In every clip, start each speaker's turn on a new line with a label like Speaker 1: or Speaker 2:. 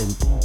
Speaker 1: been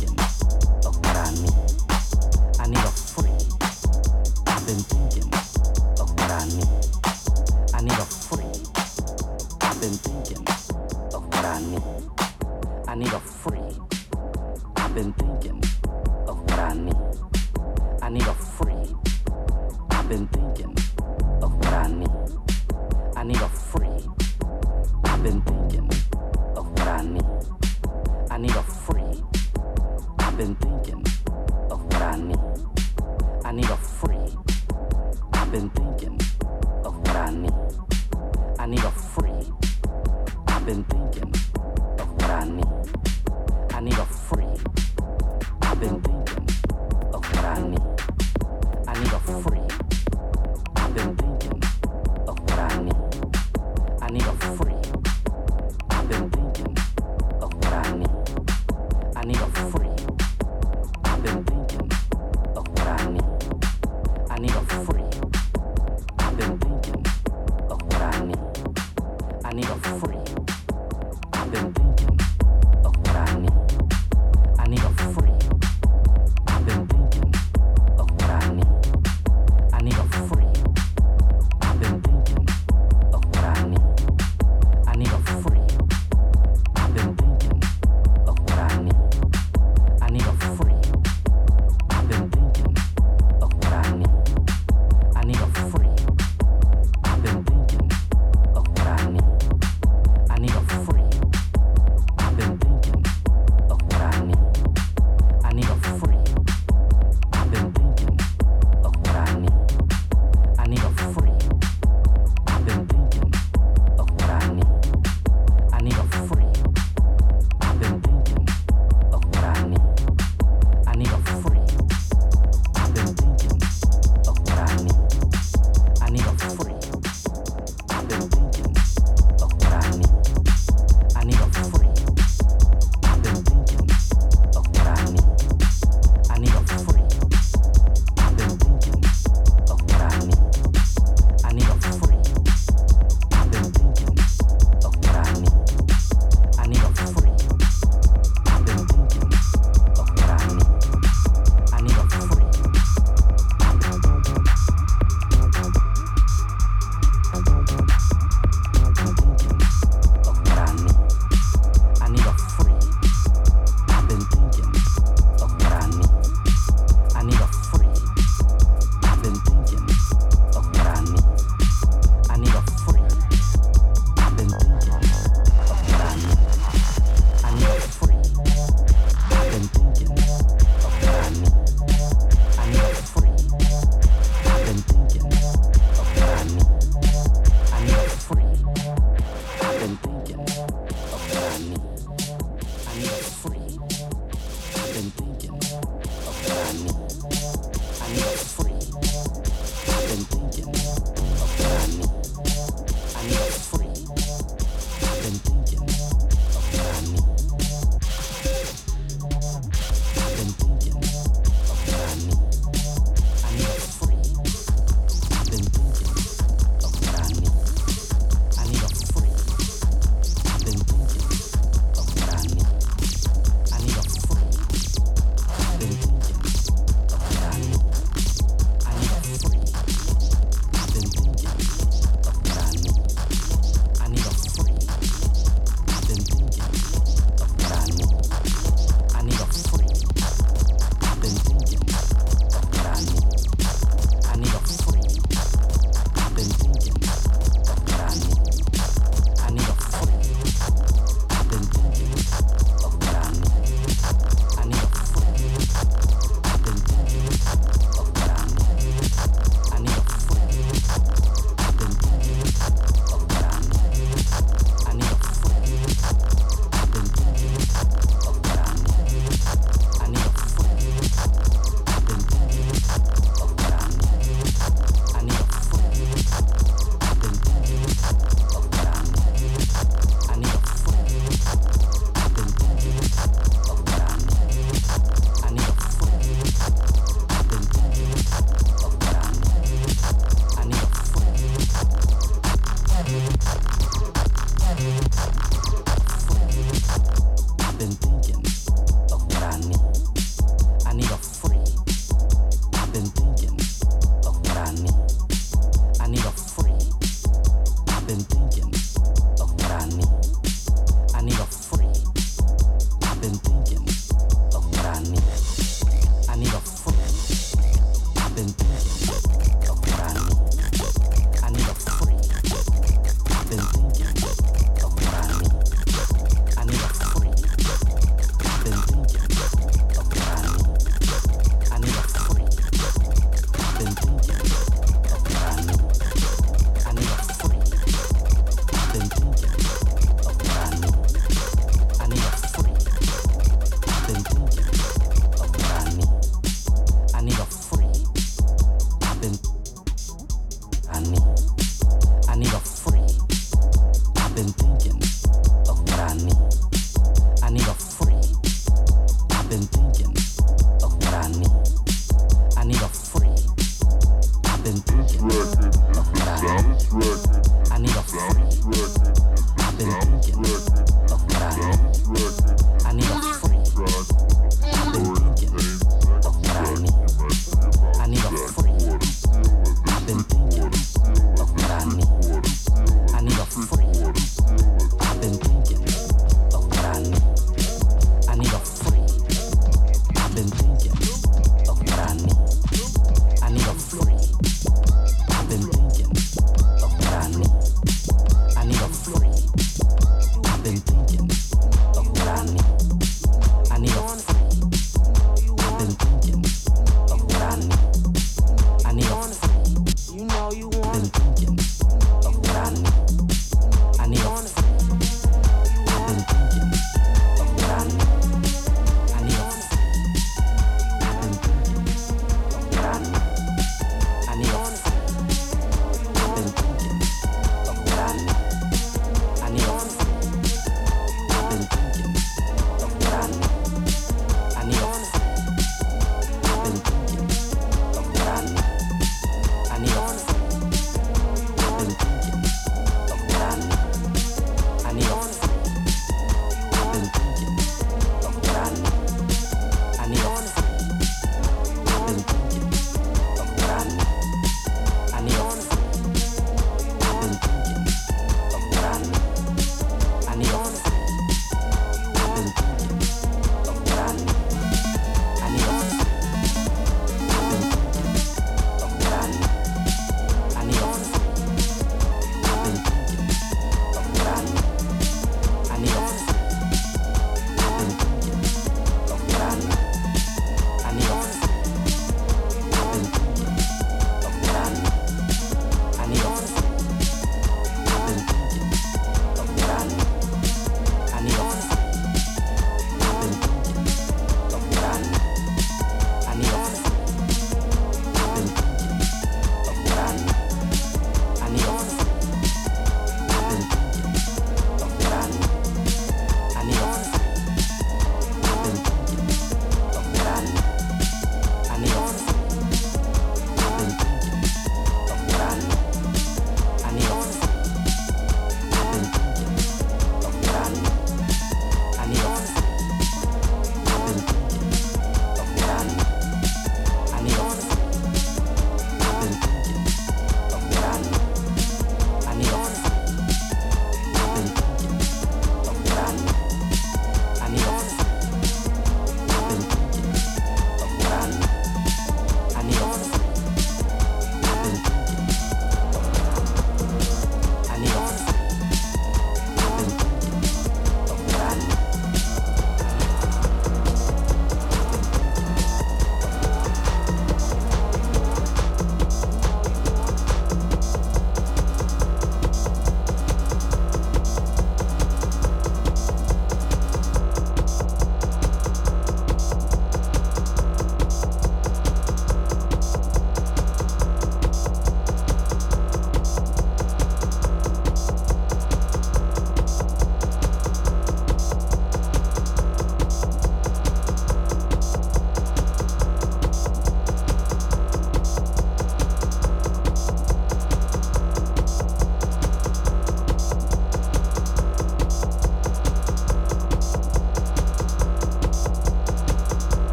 Speaker 1: I need a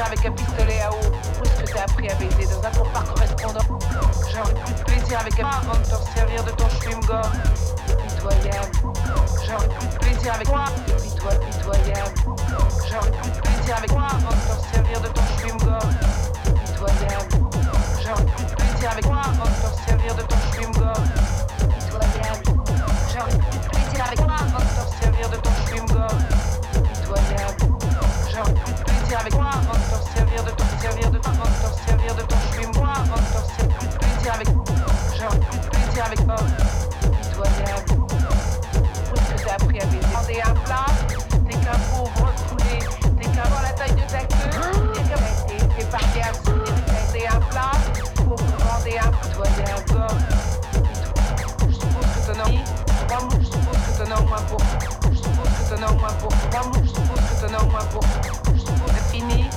Speaker 1: avec un pistolet à eau. Où est-ce que t'as appris à baiser Dans un cours par correspondant J'aurais plus de plaisir avec un avant de te servir de ton chewing-gum. Pitoyable. J'aurais plus de plaisir avec toi. Pito pitoyable. J'aurais plus de plaisir avec moi avant de te servir de ton chewing-gum. Pitoyable. J'aurais plus de plaisir avec moi avant de te servir de ton chewing-gum. pour trois bouts, que t'en as au moins pour c'est fini.